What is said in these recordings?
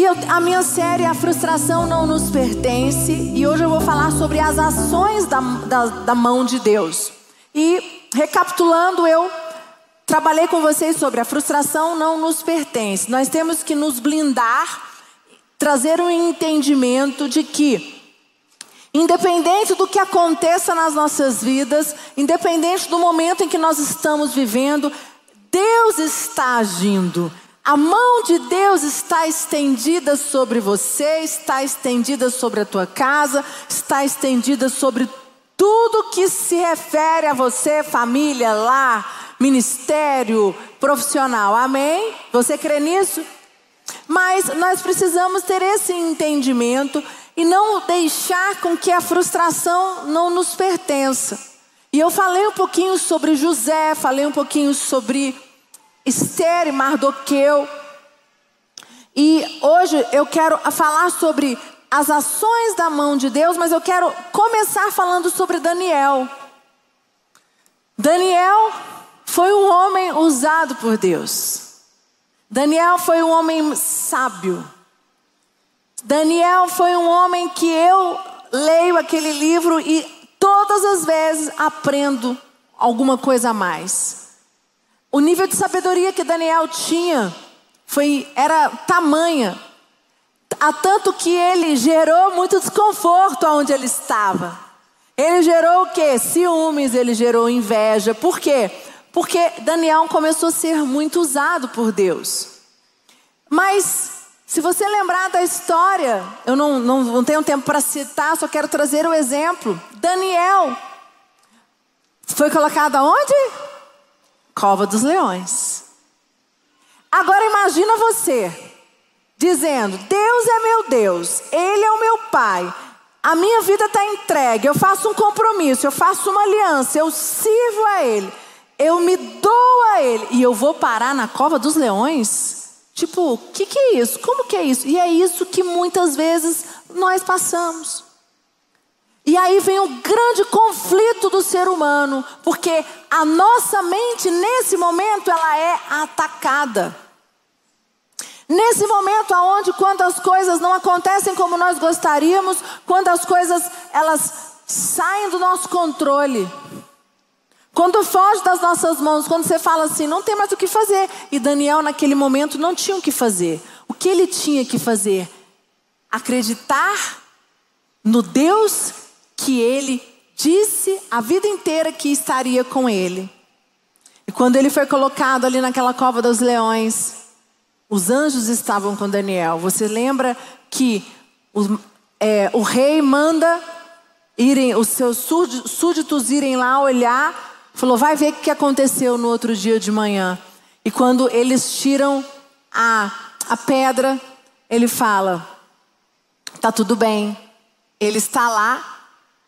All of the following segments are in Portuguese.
E eu, a minha série A Frustração Não Nos Pertence. E hoje eu vou falar sobre as ações da, da, da mão de Deus. E recapitulando, eu trabalhei com vocês sobre a frustração não nos pertence. Nós temos que nos blindar, trazer um entendimento de que, independente do que aconteça nas nossas vidas, independente do momento em que nós estamos vivendo, Deus está agindo. A mão de Deus está estendida sobre você, está estendida sobre a tua casa, está estendida sobre tudo que se refere a você, família, lar, ministério, profissional. Amém? Você crê nisso? Mas nós precisamos ter esse entendimento e não deixar com que a frustração não nos pertença. E eu falei um pouquinho sobre José, falei um pouquinho sobre Esther e Mardoqueu. E hoje eu quero falar sobre as ações da mão de Deus, mas eu quero começar falando sobre Daniel. Daniel foi um homem usado por Deus. Daniel foi um homem sábio. Daniel foi um homem que eu leio aquele livro e todas as vezes aprendo alguma coisa a mais. O nível de sabedoria que Daniel tinha foi era tamanha, a tanto que ele gerou muito desconforto onde ele estava. Ele gerou o quê? Ciúmes, ele gerou inveja. Por quê? Porque Daniel começou a ser muito usado por Deus. Mas, se você lembrar da história, eu não, não, não tenho tempo para citar, só quero trazer o exemplo. Daniel foi colocado aonde? Cova dos leões. Agora imagina você dizendo: Deus é meu Deus, Ele é o meu Pai, a minha vida está entregue, eu faço um compromisso, eu faço uma aliança, eu sirvo a Ele, eu me dou a Ele e eu vou parar na cova dos leões? Tipo, o que, que é isso? Como que é isso? E é isso que muitas vezes nós passamos. E aí vem o grande conflito do ser humano, porque a nossa mente nesse momento ela é atacada. Nesse momento aonde quando as coisas não acontecem como nós gostaríamos, quando as coisas elas saem do nosso controle. Quando foge das nossas mãos, quando você fala assim, não tem mais o que fazer. E Daniel naquele momento não tinha o que fazer. O que ele tinha que fazer? Acreditar no Deus que ele disse a vida inteira que estaria com ele. E quando ele foi colocado ali naquela cova dos leões, os anjos estavam com Daniel. Você lembra que o, é, o rei manda irem, os seus súditos irem lá olhar, falou: vai ver o que aconteceu no outro dia de manhã. E quando eles tiram a, a pedra, ele fala: tá tudo bem. Ele está lá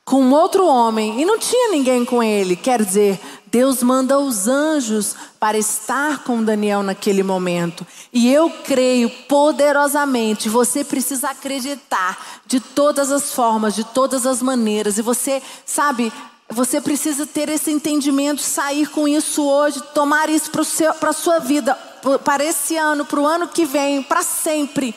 com outro homem e não tinha ninguém com ele. Quer dizer, Deus manda os anjos para estar com Daniel naquele momento. E eu creio poderosamente, você precisa acreditar de todas as formas, de todas as maneiras. E você, sabe, você precisa ter esse entendimento, sair com isso hoje, tomar isso para a sua vida, para esse ano, para o ano que vem, para sempre.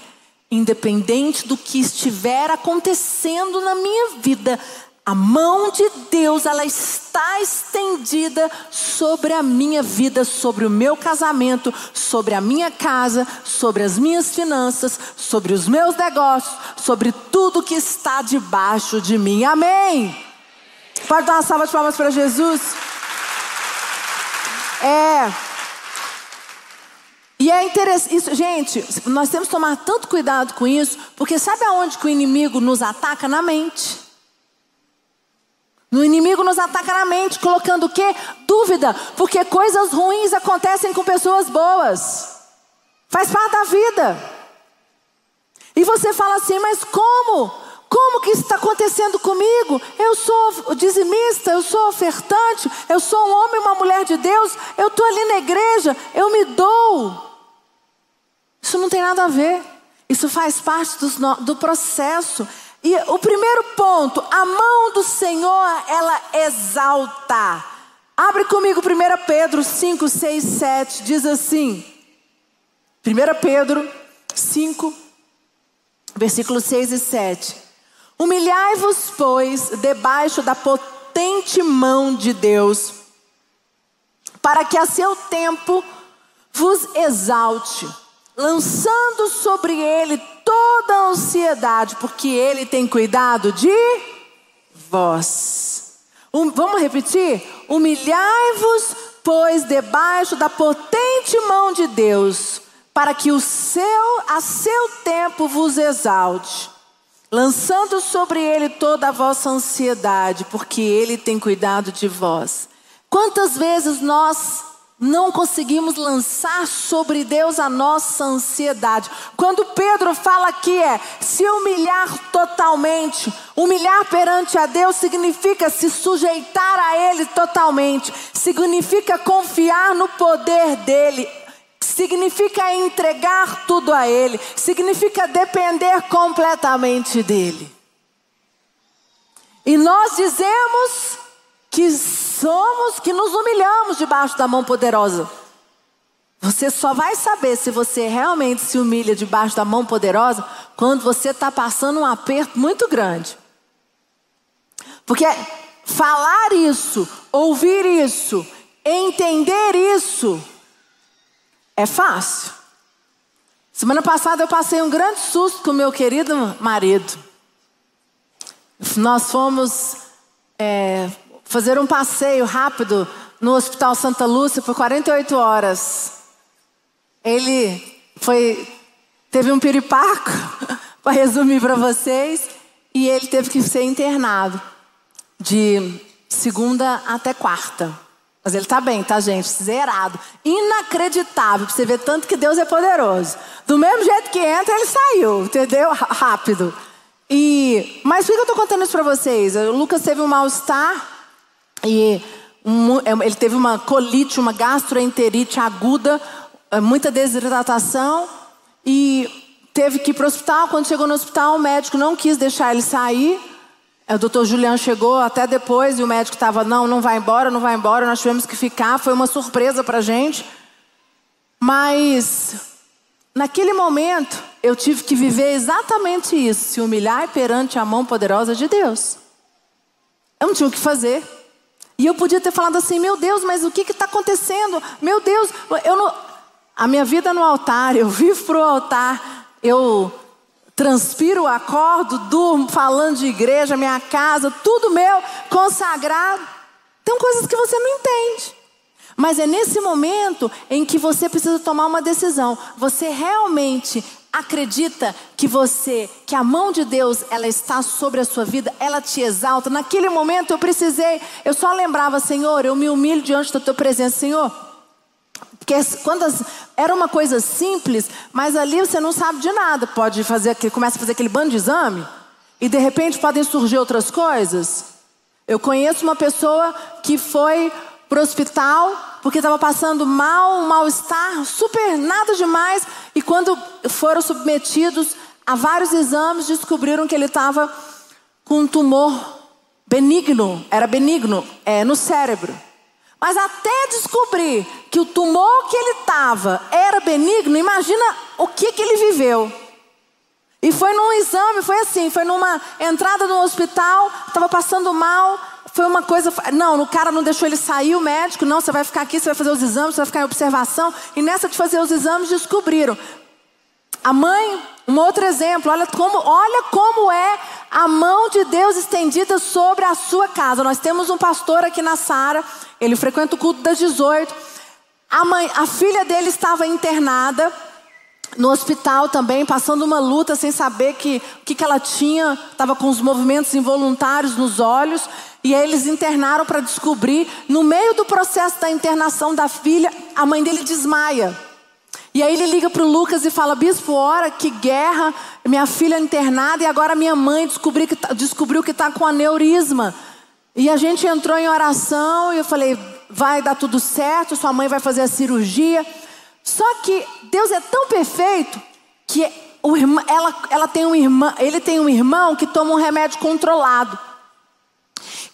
Independente do que estiver acontecendo na minha vida, a mão de Deus, ela está estendida sobre a minha vida, sobre o meu casamento, sobre a minha casa, sobre as minhas finanças, sobre os meus negócios, sobre tudo que está debaixo de mim. Amém. Pode dar uma salva de palmas para Jesus? É. E é interessante, isso, gente, nós temos que tomar tanto cuidado com isso, porque sabe aonde que o inimigo nos ataca? Na mente. O inimigo nos ataca na mente, colocando o quê? Dúvida, porque coisas ruins acontecem com pessoas boas. Faz parte da vida. E você fala assim, mas como? Como que isso está acontecendo comigo? Eu sou dizimista, eu sou ofertante, eu sou um homem e uma mulher de Deus, eu estou ali na igreja, eu me dou. Isso não tem nada a ver. Isso faz parte do, do processo. E o primeiro ponto, a mão do Senhor, ela exalta. Abre comigo 1 Pedro 5, 6, 7, diz assim. 1 Pedro 5, Versículos 6 e 7. Humilhai-vos, pois, debaixo da potente mão de Deus, para que a seu tempo vos exalte, lançando sobre ele toda a ansiedade, porque ele tem cuidado de vós. Um, vamos repetir? Humilhai-vos, pois, debaixo da potente mão de Deus, para que o seu, a seu tempo vos exalte, lançando sobre ele toda a vossa ansiedade, porque ele tem cuidado de vós. Quantas vezes nós não conseguimos lançar sobre Deus a nossa ansiedade. Quando Pedro fala aqui é se humilhar totalmente, humilhar perante a Deus significa se sujeitar a Ele totalmente, significa confiar no poder dEle, significa entregar tudo a Ele, significa depender completamente dEle. E nós dizemos que somos, que nos humilhamos debaixo da mão poderosa. Você só vai saber se você realmente se humilha debaixo da mão poderosa quando você está passando um aperto muito grande. Porque falar isso, ouvir isso, entender isso, é fácil. Semana passada eu passei um grande susto com meu querido marido. Nós fomos é, fazer um passeio rápido no Hospital Santa Lúcia por 48 horas. Ele foi teve um piripaco, para resumir para vocês, e ele teve que ser internado de segunda até quarta. Mas ele está bem, tá, gente? Zerado. Inacreditável, para você ver tanto que Deus é poderoso. Do mesmo jeito que entra, ele saiu, entendeu? Rápido. E, mas por que eu estou contando isso para vocês? O Lucas teve um mal-estar e é, ele teve uma colite, uma gastroenterite aguda, é, muita desidratação e teve que ir para o hospital. Quando chegou no hospital, o médico não quis deixar ele sair. É, o doutor Juliano chegou até depois e o médico estava, não, não vai embora, não vai embora, nós tivemos que ficar. Foi uma surpresa para a gente. Mas, naquele momento, eu tive que viver exatamente isso: se humilhar perante a mão poderosa de Deus. Eu não tinha o que fazer. E eu podia ter falado assim: meu Deus, mas o que está acontecendo? Meu Deus, eu não. A minha vida no altar, eu vivo para o altar, eu transpiro, acordo, durmo, falando de igreja, minha casa, tudo meu, consagrado. Tem coisas que você não entende. Mas é nesse momento em que você precisa tomar uma decisão. Você realmente acredita que você, que a mão de Deus, ela está sobre a sua vida, ela te exalta. Naquele momento eu precisei, eu só lembrava, Senhor, eu me humilho diante da tua presença, Senhor. Porque quando as, era uma coisa simples, mas ali você não sabe de nada. Pode fazer aquele, começa a fazer aquele bando de exame e de repente podem surgir outras coisas. Eu conheço uma pessoa que foi para o hospital porque estava passando mal, um mal-estar, super nada demais. E quando foram submetidos a vários exames, descobriram que ele estava com um tumor benigno, era benigno, é, no cérebro. Mas até descobrir que o tumor que ele estava era benigno, imagina o que, que ele viveu. E foi num exame, foi assim, foi numa entrada no hospital, estava passando mal, foi uma coisa. Não, o cara não deixou ele sair, o médico, não, você vai ficar aqui, você vai fazer os exames, você vai ficar em observação. E nessa de fazer os exames, descobriram. A mãe, um outro exemplo, olha como, olha como é a mão de Deus estendida sobre a sua casa. Nós temos um pastor aqui na Sara, ele frequenta o culto das 18. A, mãe, a filha dele estava internada no hospital também, passando uma luta sem saber que, o que, que ela tinha, estava com os movimentos involuntários nos olhos. E aí eles internaram para descobrir, no meio do processo da internação da filha, a mãe dele desmaia. E aí ele liga para o Lucas e fala: Bispo, ora, que guerra, minha filha internada e agora minha mãe descobriu que, tá, descobriu que está com aneurisma. E a gente entrou em oração e eu falei: vai dar tudo certo, sua mãe vai fazer a cirurgia. Só que Deus é tão perfeito que irmão, ela, ela tem um irmão, ele tem um irmão que toma um remédio controlado.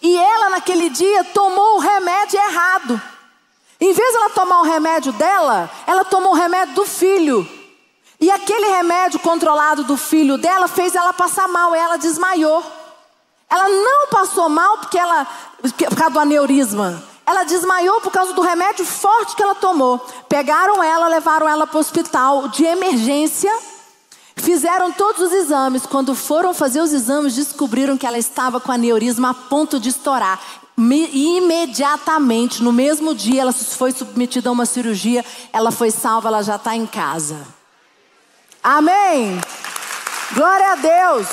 E ela, naquele dia, tomou o remédio errado. Em vez de ela tomar o remédio dela, ela tomou o remédio do filho. E aquele remédio controlado do filho dela fez ela passar mal, ela desmaiou. Ela não passou mal porque ela, por causa do aneurisma. Ela desmaiou por causa do remédio forte que ela tomou. Pegaram ela, levaram ela para o hospital de emergência. Fizeram todos os exames. Quando foram fazer os exames, descobriram que ela estava com aneurisma a ponto de estourar. Imediatamente, no mesmo dia, ela foi submetida a uma cirurgia. Ela foi salva, ela já está em casa. Amém. Glória a Deus.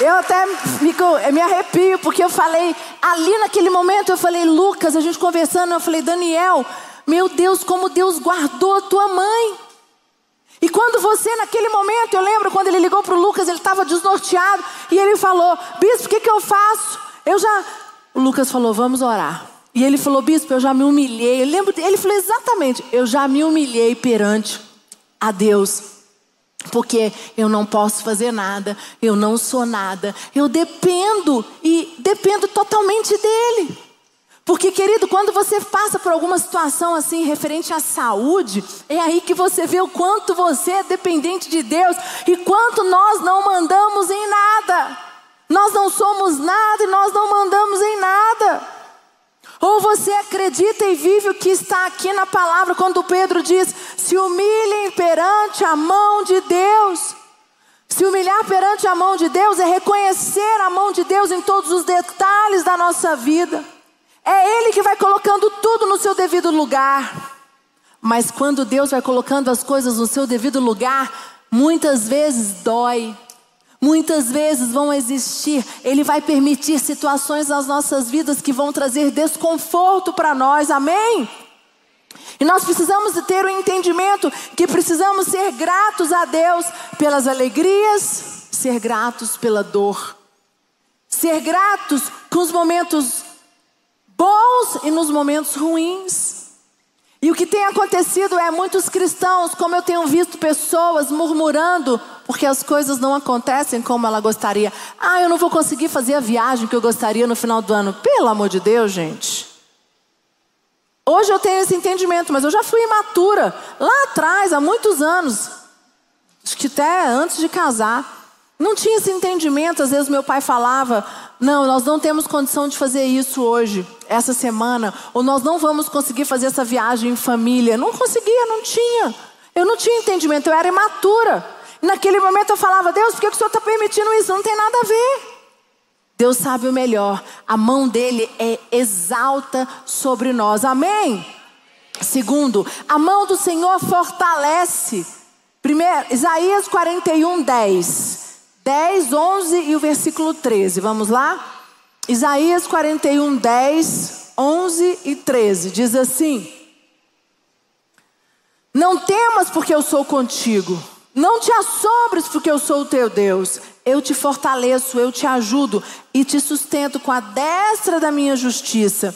Eu até fico, me arrepio, porque eu falei, ali naquele momento, eu falei, Lucas, a gente conversando, eu falei, Daniel, meu Deus, como Deus guardou a tua mãe. E quando você, naquele momento, eu lembro quando ele ligou para o Lucas, ele estava desnorteado, e ele falou, bispo, o que, que eu faço? Eu já. O Lucas falou, vamos orar. E ele falou, bispo, eu já me humilhei. Eu lembro, ele falou exatamente, eu já me humilhei perante a Deus. Porque eu não posso fazer nada, eu não sou nada, eu dependo e dependo totalmente dele. Porque, querido, quando você passa por alguma situação assim referente à saúde, é aí que você vê o quanto você é dependente de Deus e quanto nós não mandamos em nada. Nós não somos nada e nós não mandamos em nada. Ou você acredita e vive o que está aqui na palavra, quando Pedro diz: se humilhem perante a mão humilhar perante a mão de Deus é reconhecer a mão de Deus em todos os detalhes da nossa vida. É Ele que vai colocando tudo no seu devido lugar. Mas quando Deus vai colocando as coisas no seu devido lugar, muitas vezes dói, Muitas vezes vão existir, Ele vai permitir situações nas nossas vidas que vão trazer desconforto para nós, amém? E nós precisamos ter o um entendimento que precisamos ser gratos a Deus pelas alegrias, ser gratos pela dor, ser gratos com os momentos bons e nos momentos ruins. E o que tem acontecido é muitos cristãos, como eu tenho visto pessoas murmurando porque as coisas não acontecem como ela gostaria. Ah, eu não vou conseguir fazer a viagem que eu gostaria no final do ano. Pelo amor de Deus, gente. Hoje eu tenho esse entendimento, mas eu já fui imatura lá atrás, há muitos anos. Acho que até antes de casar. Não tinha esse entendimento. Às vezes meu pai falava: Não, nós não temos condição de fazer isso hoje, essa semana. Ou nós não vamos conseguir fazer essa viagem em família. Não conseguia, não tinha. Eu não tinha entendimento, eu era imatura. Naquele momento eu falava: Deus, por que o Senhor está permitindo isso? Não tem nada a ver. Deus sabe o melhor. A mão dele é exalta sobre nós. Amém? Segundo, a mão do Senhor fortalece. Primeiro, Isaías 41, 10. 10, 11 e o versículo 13. Vamos lá? Isaías 41, 10, 11 e 13. Diz assim: Não temas, porque eu sou contigo. Não te assombres, porque eu sou o teu Deus. Eu te fortaleço, eu te ajudo e te sustento com a destra da minha justiça.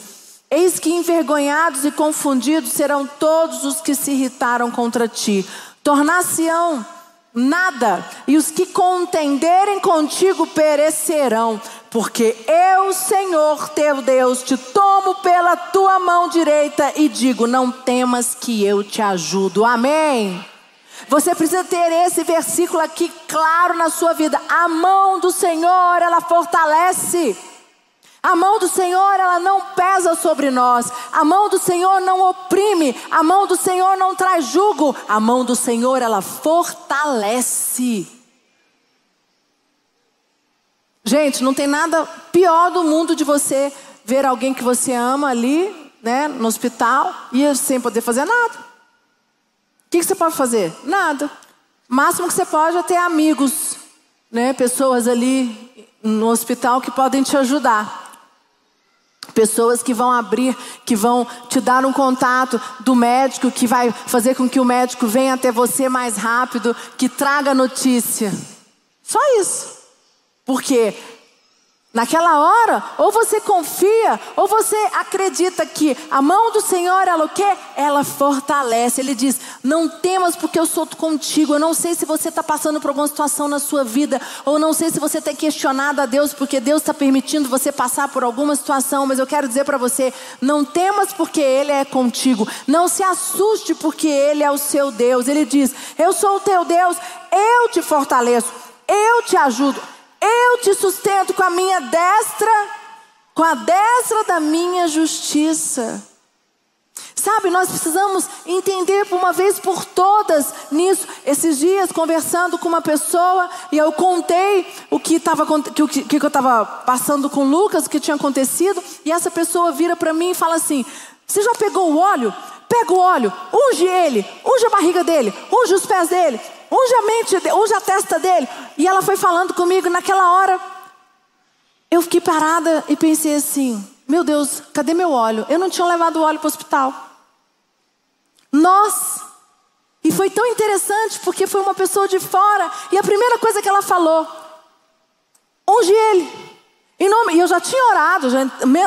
Eis que envergonhados e confundidos serão todos os que se irritaram contra ti. Tornar-se-ão nada, e os que contenderem contigo perecerão, porque eu, Senhor teu Deus, te tomo pela tua mão direita e digo: não temas que eu te ajudo. Amém. Você precisa ter esse versículo aqui claro na sua vida. A mão do Senhor, ela fortalece. A mão do Senhor, ela não pesa sobre nós. A mão do Senhor não oprime. A mão do Senhor não traz jugo. A mão do Senhor, ela fortalece. Gente, não tem nada pior do mundo de você ver alguém que você ama ali, né, no hospital, e sem poder fazer nada. Que, que você pode fazer? Nada. O máximo que você pode é ter amigos, né, pessoas ali no hospital que podem te ajudar. Pessoas que vão abrir, que vão te dar um contato do médico, que vai fazer com que o médico venha até você mais rápido, que traga notícia. Só isso. Porque Naquela hora, ou você confia, ou você acredita que a mão do Senhor, ela o quê? Ela fortalece. Ele diz: Não temas, porque eu sou contigo. Eu não sei se você está passando por alguma situação na sua vida, ou não sei se você tem questionado a Deus, porque Deus está permitindo você passar por alguma situação, mas eu quero dizer para você: Não temas, porque Ele é contigo. Não se assuste, porque Ele é o seu Deus. Ele diz: Eu sou o teu Deus, eu te fortaleço, eu te ajudo. Eu te sustento com a minha destra, com a destra da minha justiça. Sabe, nós precisamos entender por uma vez por todas nisso. Esses dias, conversando com uma pessoa, e eu contei o que, tava, que, que, que eu estava passando com Lucas, o que tinha acontecido, e essa pessoa vira para mim e fala assim: Você já pegou o óleo? Pega o óleo, unge ele, unge a barriga dele, unge os pés dele, unge a mente, unge a testa dele. E ela foi falando comigo naquela hora. Eu fiquei parada e pensei assim: meu Deus, cadê meu óleo? Eu não tinha levado o óleo para o hospital. Nós. E foi tão interessante porque foi uma pessoa de fora. E a primeira coisa que ela falou: unge ele. E, não, e eu já tinha orado já,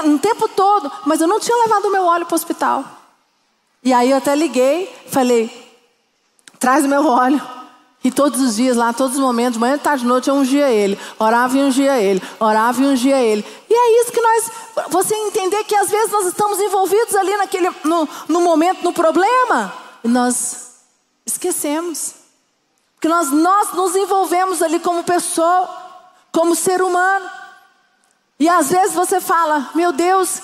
um tempo todo, mas eu não tinha levado o meu óleo para o hospital. E aí eu até liguei, falei: traz o meu óleo. E todos os dias lá, todos os momentos, manhã, tarde, noite, eu ungia ele. Orava e ungia ele. Orava e ungia ele. E é isso que nós. Você entender que às vezes nós estamos envolvidos ali naquele, no, no momento, no problema. E nós esquecemos. Porque nós, nós nos envolvemos ali como pessoa, como ser humano. E às vezes você fala: Meu Deus,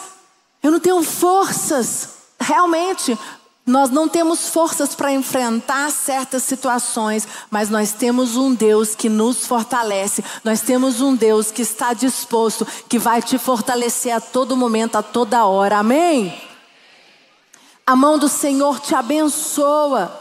eu não tenho forças. Realmente, nós não temos forças para enfrentar certas situações, mas nós temos um Deus que nos fortalece. Nós temos um Deus que está disposto, que vai te fortalecer a todo momento, a toda hora. Amém? A mão do Senhor te abençoa.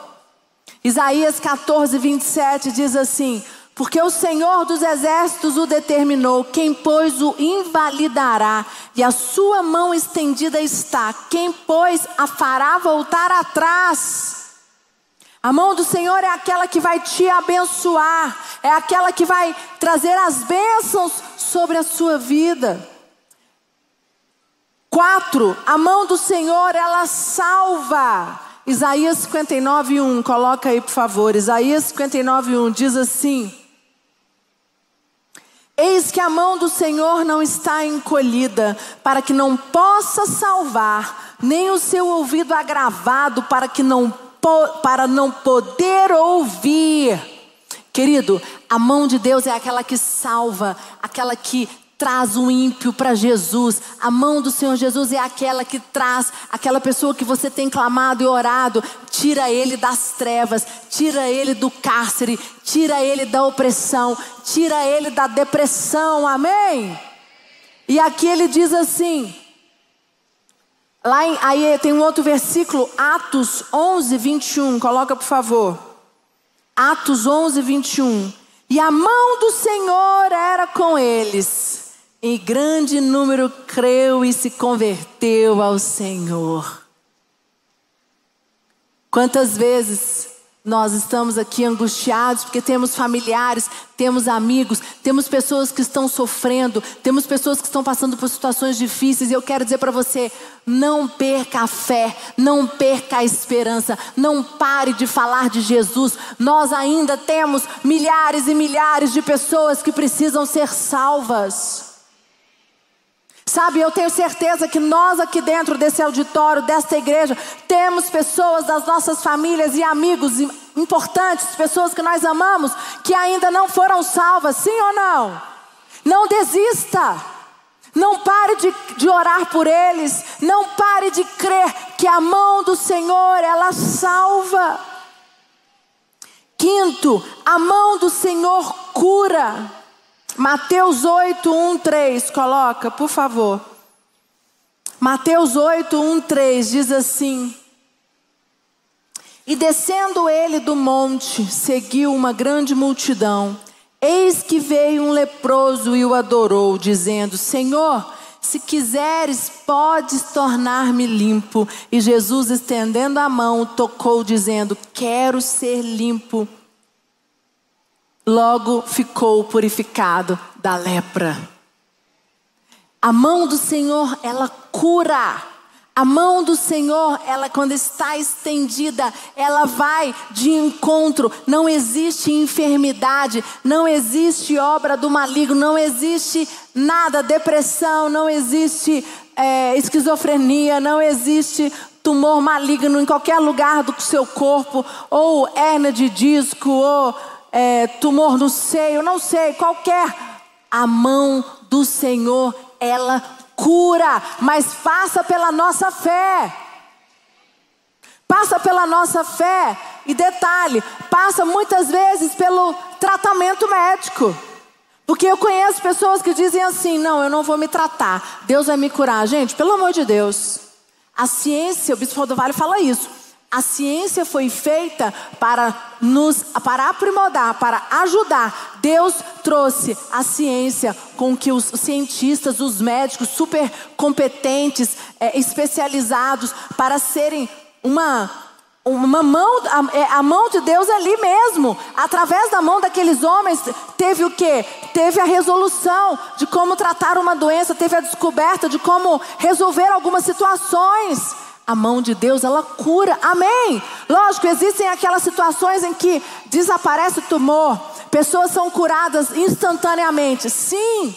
Isaías 14, 27 diz assim: porque o Senhor dos exércitos o determinou, quem pois o invalidará, e a sua mão estendida está, quem pois a fará voltar atrás. A mão do Senhor é aquela que vai te abençoar, é aquela que vai trazer as bênçãos sobre a sua vida. Quatro, a mão do Senhor ela salva. Isaías 59, 1, coloca aí por favor. Isaías 59, 1 diz assim: Eis que a mão do Senhor não está encolhida, para que não possa salvar, nem o seu ouvido agravado, para que não para não poder ouvir. Querido, a mão de Deus é aquela que salva, aquela que traz o ímpio para Jesus. A mão do Senhor Jesus é aquela que traz aquela pessoa que você tem clamado e orado, tira ele das trevas, tira ele do cárcere, tira ele da opressão, tira ele da depressão. Amém? E aqui ele diz assim: Lá em, aí tem um outro versículo, Atos 11, 21. Coloca, por favor. Atos 11, 21. E a mão do Senhor era com eles e grande número creu e se converteu ao Senhor. Quantas vezes nós estamos aqui angustiados porque temos familiares, temos amigos, temos pessoas que estão sofrendo, temos pessoas que estão passando por situações difíceis. E eu quero dizer para você: não perca a fé, não perca a esperança, não pare de falar de Jesus. Nós ainda temos milhares e milhares de pessoas que precisam ser salvas. Sabe, eu tenho certeza que nós aqui dentro desse auditório, desta igreja, temos pessoas das nossas famílias e amigos importantes, pessoas que nós amamos, que ainda não foram salvas, sim ou não? Não desista. Não pare de, de orar por eles. Não pare de crer que a mão do Senhor, ela salva. Quinto, a mão do Senhor cura. Mateus 8, 1, 3, coloca, por favor. Mateus 8, 1, 3 diz assim: E descendo ele do monte, seguiu uma grande multidão. Eis que veio um leproso e o adorou, dizendo: Senhor, se quiseres, podes tornar-me limpo. E Jesus, estendendo a mão, tocou, dizendo: Quero ser limpo logo ficou purificado da lepra. A mão do Senhor, ela cura. A mão do Senhor, ela quando está estendida, ela vai de encontro. Não existe enfermidade, não existe obra do maligno, não existe nada, depressão, não existe é, esquizofrenia, não existe tumor maligno em qualquer lugar do seu corpo, ou hernia de disco, ou é, tumor no seio, não sei, qualquer. A mão do Senhor, ela cura, mas passa pela nossa fé. Passa pela nossa fé. E detalhe, passa muitas vezes pelo tratamento médico. Porque eu conheço pessoas que dizem assim: não, eu não vou me tratar, Deus vai me curar. Gente, pelo amor de Deus. A ciência, o Bispo do Vale fala isso. A ciência foi feita para nos para aprimorar, para ajudar. Deus trouxe a ciência com que os cientistas, os médicos super competentes, é, especializados para serem uma uma mão, a, é, a, mão de Deus ali mesmo. Através da mão daqueles homens, teve o que? Teve a resolução de como tratar uma doença, teve a descoberta de como resolver algumas situações. A mão de Deus, ela cura. Amém. Lógico, existem aquelas situações em que desaparece o tumor, pessoas são curadas instantaneamente. Sim.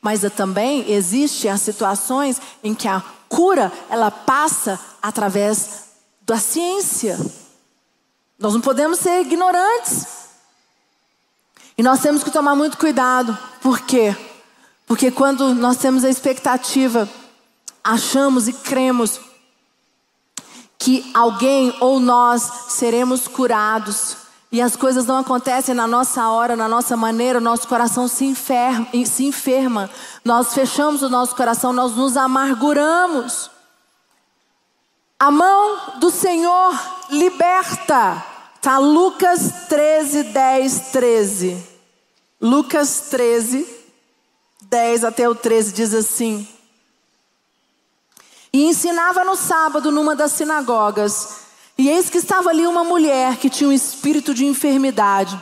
Mas também existem as situações em que a cura, ela passa através da ciência. Nós não podemos ser ignorantes. E nós temos que tomar muito cuidado. Por quê? Porque quando nós temos a expectativa, achamos e cremos que alguém ou nós seremos curados e as coisas não acontecem na nossa hora, na nossa maneira, o nosso coração se enferma, se enferma. Nós fechamos o nosso coração, nós nos amarguramos. A mão do Senhor liberta. Tá Lucas 13, 10, 13. Lucas 13, 10 até o 13 diz assim: E ensinava no sábado numa das sinagogas, e eis que estava ali uma mulher que tinha um espírito de enfermidade.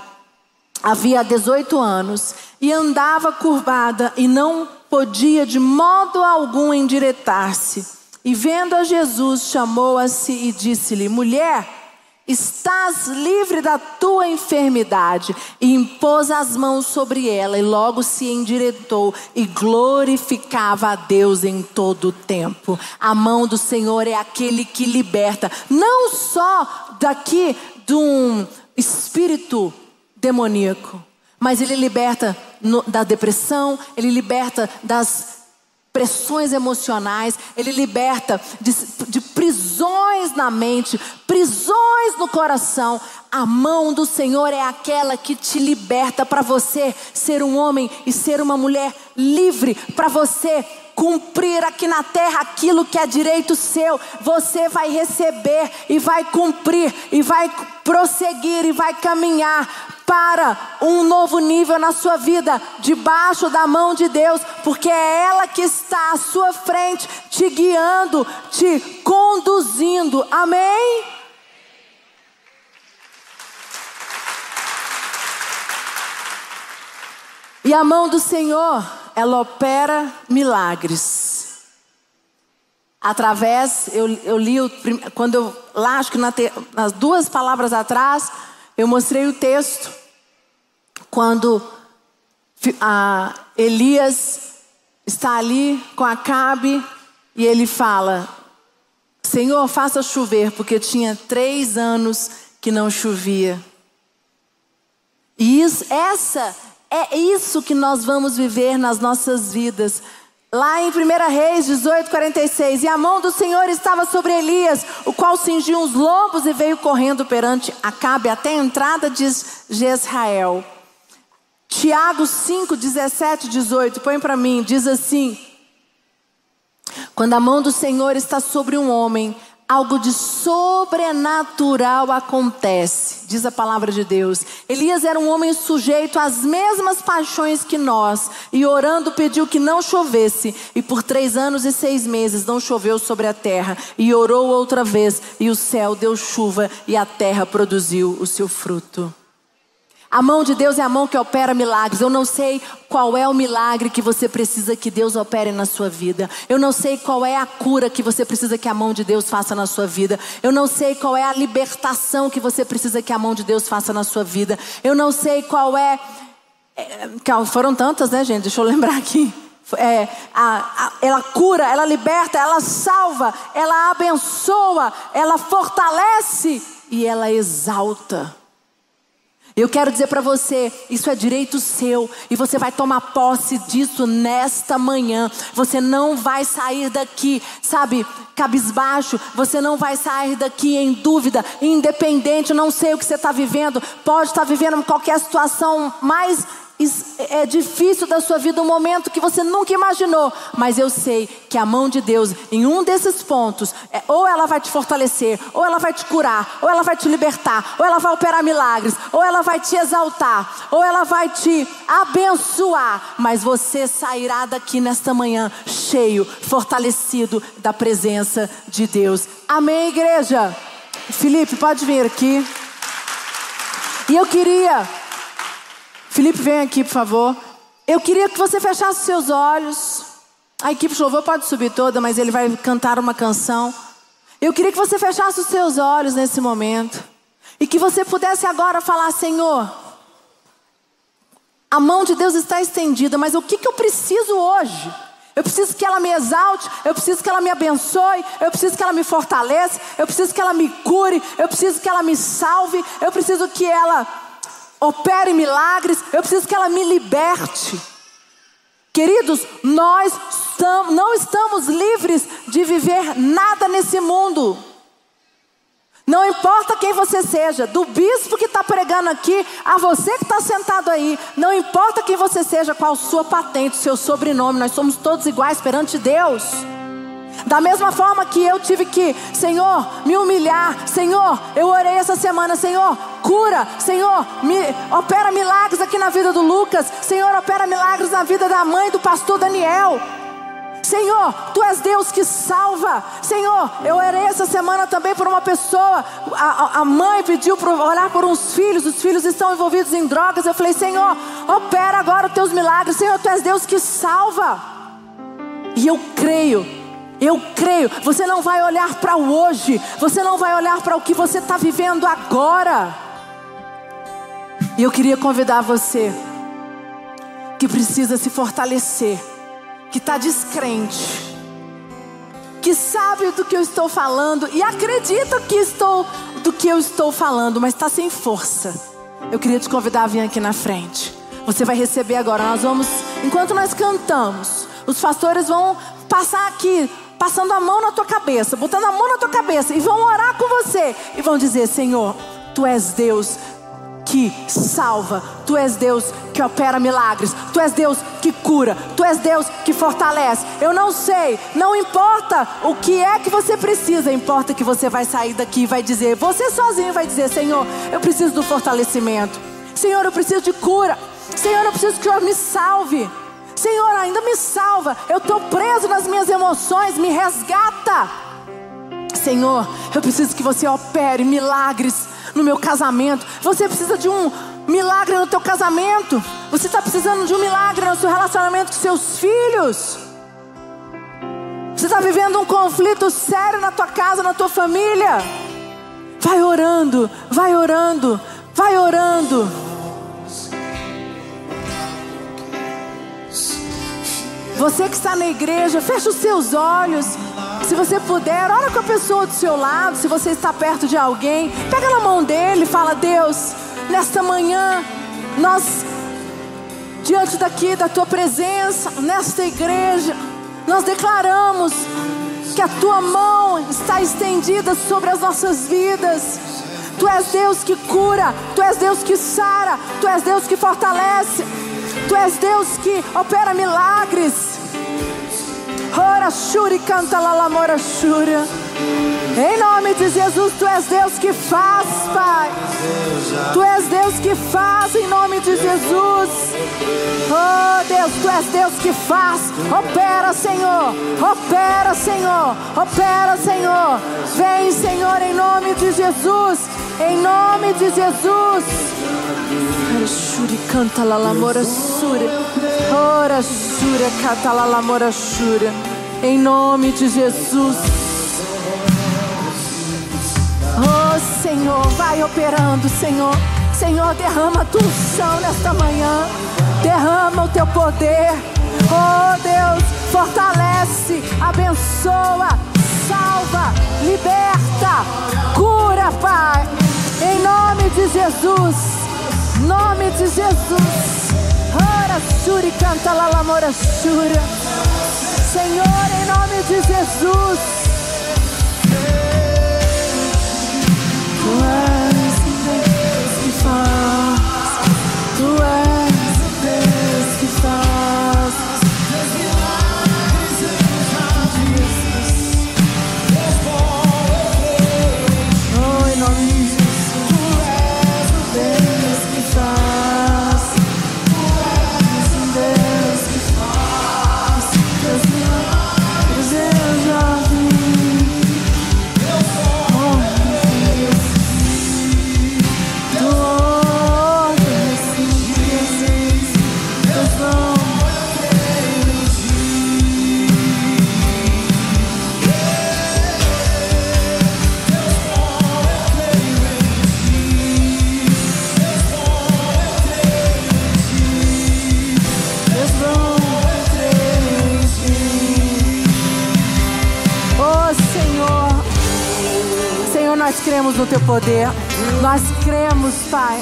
Havia 18 anos e andava curvada e não podia de modo algum endireitar-se. E vendo a Jesus, chamou-a-se e disse-lhe: Mulher, estás livre da tua enfermidade. E impôs as mãos sobre ela, e logo se endireitou e glorificava a Deus em todo o tempo. A mão do Senhor é aquele que liberta, não só daqui de um espírito demoníaco, mas ele liberta no, da depressão, ele liberta das pressões emocionais, Ele liberta de, de prisões na mente, prisões no coração. A mão do Senhor é aquela que te liberta para você ser um homem e ser uma mulher livre, para você cumprir aqui na terra aquilo que é direito seu, você vai receber e vai cumprir e vai prosseguir e vai caminhar para um novo nível na sua vida, debaixo da mão de Deus, porque é ela que está à sua frente, te guiando, te conduzindo. Amém? E a mão do Senhor, ela opera milagres. Através, eu, eu li, quando eu, lá acho que na nas duas palavras atrás, eu mostrei o texto quando Elias está ali com Acabe e ele fala: Senhor, faça chover, porque tinha três anos que não chovia. E isso, essa é isso que nós vamos viver nas nossas vidas. Lá em 1 Reis 18, 46, e a mão do Senhor estava sobre Elias, o qual cingiu os lombos e veio correndo perante Acabe até a entrada de Jezrael. Tiago 5, 17, 18, põe para mim, diz assim: Quando a mão do Senhor está sobre um homem, algo de sobrenatural acontece, diz a palavra de Deus. Elias era um homem sujeito às mesmas paixões que nós, e orando pediu que não chovesse, e por três anos e seis meses não choveu sobre a terra, e orou outra vez, e o céu deu chuva, e a terra produziu o seu fruto. A mão de Deus é a mão que opera milagres. Eu não sei qual é o milagre que você precisa que Deus opere na sua vida. Eu não sei qual é a cura que você precisa que a mão de Deus faça na sua vida. Eu não sei qual é a libertação que você precisa que a mão de Deus faça na sua vida. Eu não sei qual é. é foram tantas, né, gente? Deixa eu lembrar aqui. É, a, a, ela cura, ela liberta, ela salva, ela abençoa, ela fortalece e ela exalta. Eu quero dizer para você, isso é direito seu e você vai tomar posse disso nesta manhã. Você não vai sair daqui, sabe, cabisbaixo, você não vai sair daqui em dúvida, independente, não sei o que você está vivendo, pode estar tá vivendo qualquer situação mais é difícil da sua vida, um momento que você nunca imaginou, mas eu sei que a mão de Deus, em um desses pontos, é, ou ela vai te fortalecer, ou ela vai te curar, ou ela vai te libertar, ou ela vai operar milagres, ou ela vai te exaltar, ou ela vai te abençoar, mas você sairá daqui nesta manhã cheio, fortalecido da presença de Deus. Amém, igreja? Felipe, pode vir aqui. E eu queria Felipe, vem aqui, por favor. Eu queria que você fechasse seus olhos. A equipe de louvor pode subir toda, mas ele vai cantar uma canção. Eu queria que você fechasse os seus olhos nesse momento. E que você pudesse agora falar: Senhor, a mão de Deus está estendida, mas o que, que eu preciso hoje? Eu preciso que ela me exalte, eu preciso que ela me abençoe, eu preciso que ela me fortaleça, eu preciso que ela me cure, eu preciso que ela me salve, eu preciso que ela opere milagres, eu preciso que ela me liberte. Queridos, nós não estamos livres de viver nada nesse mundo. Não importa quem você seja, do bispo que está pregando aqui, a você que está sentado aí, não importa quem você seja, qual sua patente, seu sobrenome, nós somos todos iguais perante Deus. Da mesma forma que eu tive que, Senhor, me humilhar, Senhor, eu orei essa semana, Senhor, cura, Senhor, me, opera milagres aqui na vida do Lucas, Senhor, opera milagres na vida da mãe do pastor Daniel. Senhor, Tu és Deus que salva. Senhor, eu orei essa semana também por uma pessoa. A, a mãe pediu para orar por uns filhos. Os filhos estão envolvidos em drogas. Eu falei, Senhor, opera agora os Teus milagres. Senhor, Tu és Deus que salva. E eu creio eu creio, você não vai olhar para o hoje, você não vai olhar para o que você está vivendo agora. E eu queria convidar você, que precisa se fortalecer, que está descrente, que sabe do que eu estou falando e acredita que estou do que eu estou falando, mas está sem força. Eu queria te convidar a vir aqui na frente. Você vai receber agora. Nós vamos, enquanto nós cantamos, os pastores vão passar aqui passando a mão na tua cabeça, botando a mão na tua cabeça e vão orar com você e vão dizer: Senhor, tu és Deus que salva, tu és Deus que opera milagres, tu és Deus que cura, tu és Deus que fortalece. Eu não sei, não importa o que é que você precisa, importa que você vai sair daqui e vai dizer, você sozinho vai dizer: Senhor, eu preciso do fortalecimento, Senhor, eu preciso de cura, Senhor, eu preciso que o Senhor me salve. Senhor, ainda me salva. Eu estou preso nas minhas emoções, me resgata. Senhor, eu preciso que você opere milagres no meu casamento. Você precisa de um milagre no teu casamento. Você está precisando de um milagre no seu relacionamento com seus filhos. Você está vivendo um conflito sério na tua casa, na tua família. Vai orando, vai orando, vai orando. Você que está na igreja, feche os seus olhos. Se você puder, ora com a pessoa do seu lado. Se você está perto de alguém, pega na mão dele e fala: Deus, nesta manhã, nós, diante daqui da tua presença, nesta igreja, nós declaramos que a tua mão está estendida sobre as nossas vidas. Tu és Deus que cura, tu és Deus que sara, tu és Deus que fortalece. Tu és Deus que opera milagres. Ora, shuri, canta lalamora, shura. Em nome de Jesus, Tu és Deus que faz, Pai. Tu és Deus que faz, em nome de Jesus. Oh, Deus, Tu és Deus que faz. Opera, Senhor. Opera, Senhor. Opera, Senhor. Vem, Senhor, em nome de Jesus. Em nome de Jesus. Shuri canta la lamora sura. Ora shura canta la lamora shura. Em nome de Jesus. Oh Senhor, vai operando, Senhor. Senhor, derrama a tua unção nesta manhã. Derrama o teu poder. Oh Deus, fortalece, abençoa, salva, liberta, cura, Pai. Em nome de Jesus. Nome de Jesus. Ora, shuri, canta lamora, shura. Senhor, em nome de Jesus. Senhor, Senhor, nós cremos no Teu poder, nós cremos, Pai.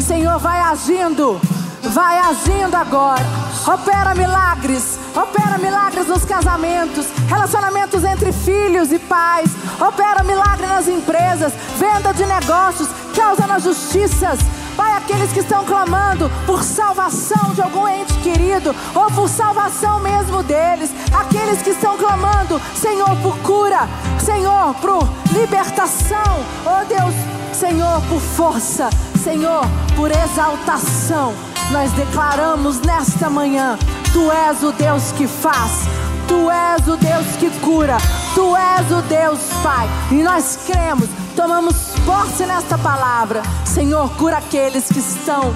Senhor, vai agindo, vai agindo agora. Opera milagres, opera milagres nos casamentos, relacionamentos entre filhos e pais. Opera milagre nas empresas, venda de negócios, causa nas justiças. Pai, aqueles que estão clamando por salvação de algum ente querido, ou por salvação mesmo deles, aqueles que estão clamando, Senhor, por cura, Senhor, por libertação, oh Deus, Senhor, por força, Senhor, por exaltação. Nós declaramos nesta manhã: Tu és o Deus que faz, Tu és o Deus que cura, Tu és o Deus, Pai, e nós cremos, tomamos posse nesta palavra. Senhor, cura aqueles que estão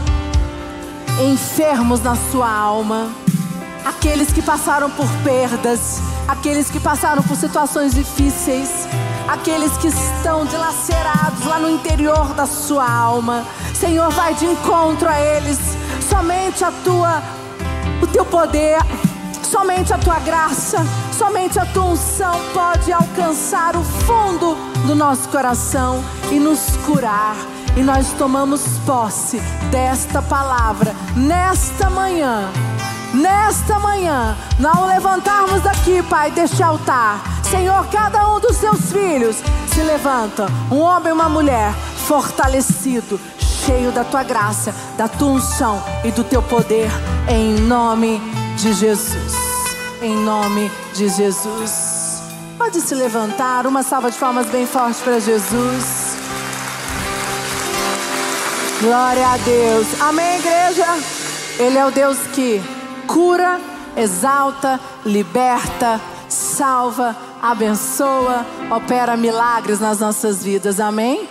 enfermos na sua alma, aqueles que passaram por perdas, aqueles que passaram por situações difíceis, aqueles que estão dilacerados lá no interior da sua alma. Senhor, vai de encontro a eles. Somente a tua o teu poder, somente a tua graça, somente a tua unção pode alcançar o fundo do nosso coração e nos curar. E nós tomamos posse desta palavra nesta manhã. Nesta manhã, ao levantarmos daqui, Pai, deste altar, Senhor, cada um dos seus filhos se levanta, um homem e uma mulher, fortalecido, cheio da tua graça, da tua unção e do teu poder, em nome de Jesus. Em nome de Jesus. Pode se levantar, uma salva de palmas bem forte para Jesus. Glória a Deus. Amém, igreja? Ele é o Deus que cura, exalta, liberta, salva, abençoa, opera milagres nas nossas vidas. Amém?